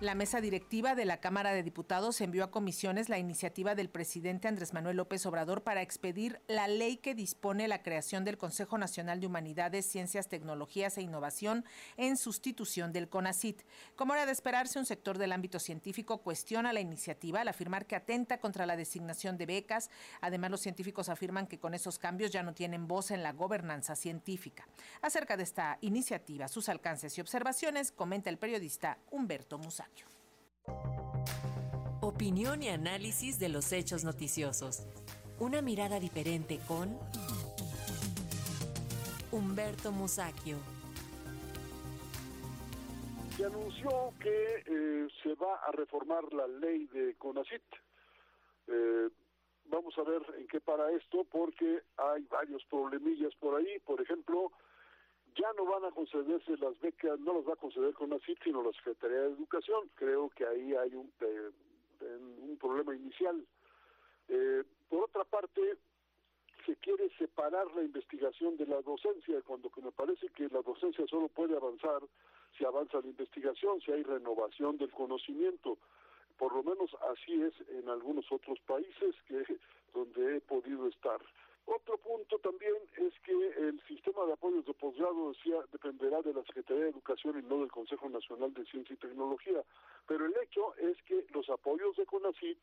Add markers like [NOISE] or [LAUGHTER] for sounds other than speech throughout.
La mesa directiva de la Cámara de Diputados envió a comisiones la iniciativa del presidente Andrés Manuel López Obrador para expedir la ley que dispone la creación del Consejo Nacional de Humanidades, Ciencias, Tecnologías e Innovación en sustitución del CONACIT. Como era de esperarse, un sector del ámbito científico cuestiona la iniciativa al afirmar que atenta contra la designación de becas. Además, los científicos afirman que con esos cambios ya no tienen voz en la gobernanza científica. Acerca de esta iniciativa, sus alcances y observaciones, comenta el periodista Humberto Musa. Opinión y análisis de los hechos noticiosos. Una mirada diferente con Humberto Musacchio. Se anunció que eh, se va a reformar la ley de CONACIT. Eh, vamos a ver en qué para esto, porque hay varios problemillas por ahí. Por ejemplo, ya no van a concederse las becas, no las va a conceder con CIT, sino la Secretaría de Educación. Creo que ahí hay un, eh, un problema inicial. Eh, por otra parte, se quiere separar la investigación de la docencia, cuando que me parece que la docencia solo puede avanzar si avanza la investigación, si hay renovación del conocimiento. Por lo menos así es en algunos otros países que [LAUGHS] donde he podido estar. Otro punto también es que el sistema de apoyos de posgrado decía dependerá de la Secretaría de Educación y no del Consejo Nacional de Ciencia y Tecnología. Pero el hecho es que los apoyos de CONACYT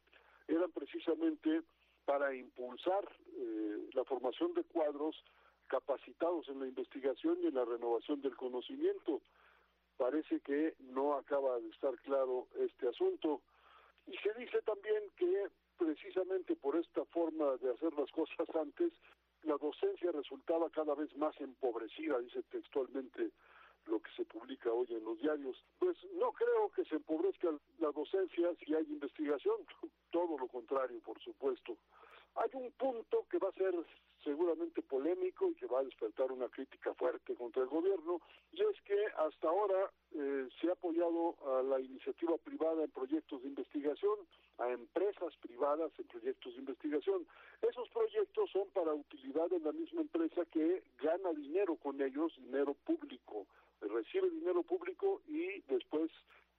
eran precisamente para impulsar eh, la formación de cuadros capacitados en la investigación y en la renovación del conocimiento. Parece que no acaba de estar claro este asunto. Y se dice también que esta forma de hacer las cosas antes, la docencia resultaba cada vez más empobrecida, dice textualmente lo que se publica hoy en los diarios. Pues no creo que se empobrezca la docencia si hay investigación, [LAUGHS] todo lo contrario, por supuesto. Hay un punto que va a ser seguramente polémico y que va a despertar una crítica fuerte contra el gobierno, y es que hasta ahora eh, se ha apoyado la iniciativa privada en proyectos de investigación, a empresas privadas en proyectos de investigación. Esos proyectos son para utilidad de la misma empresa que gana dinero con ellos, dinero público, recibe dinero público y después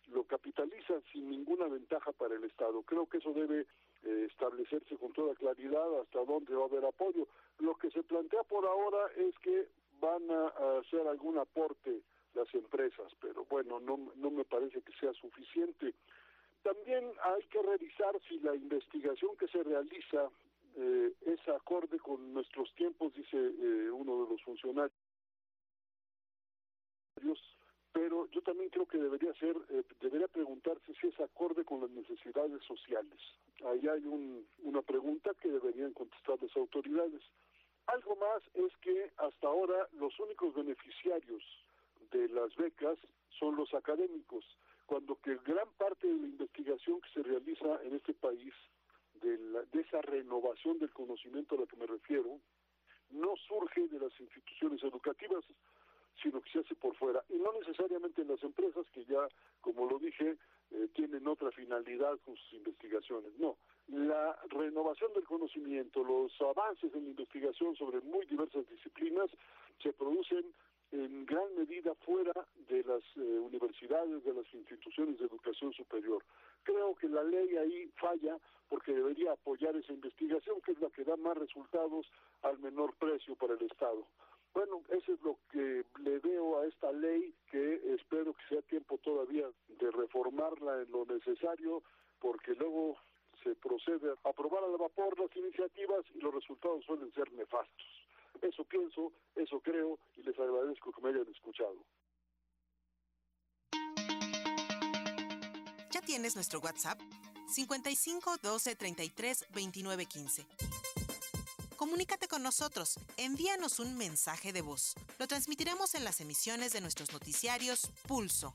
lo capitaliza sin ninguna ventaja para el Estado. Creo que eso debe eh, establecerse con toda claridad hasta dónde va a haber apoyo. Lo que se plantea por ahora es que van a, hacer algún aporte las empresas, pero bueno, no, no me parece que sea suficiente. También hay que revisar si la investigación que se realiza eh, es acorde con nuestros tiempos, dice eh, uno de los funcionarios. Pero yo también creo que debería ser, eh, debería preguntarse si es acorde con las necesidades sociales. Ahí hay una pregunta que deberían contestar las autoridades. Algo más es que hasta ahora los únicos beneficiarios de las becas son los académicos cuando que gran parte de la investigación que se realiza en este país, de, de esa renovación del conocimiento a la que me refiero, no surge de las instituciones educativas, sino que se hace por fuera. Y no necesariamente en las empresas que ya, como lo dije, eh, tienen otra finalidad con sus investigaciones. No, la renovación del conocimiento, los avances en la investigación sobre muy diversas disciplinas se producen en gran medida fuera de las eh, universidades, de las instituciones de educación superior. Creo que la ley ahí falla porque debería apoyar esa investigación, que es la que da más resultados al menor precio para el Estado. Bueno, eso es lo que le veo a esta ley, que espero que sea tiempo todavía de reformarla en lo necesario, porque luego se procede a aprobar al vapor las iniciativas y los resultados suelen ser nefastos. Eso pienso, eso creo y les agradezco que me hayan escuchado. ¿Ya tienes nuestro WhatsApp? 55 12 33 29 15. Comunícate con nosotros, envíanos un mensaje de voz. Lo transmitiremos en las emisiones de nuestros noticiarios Pulso.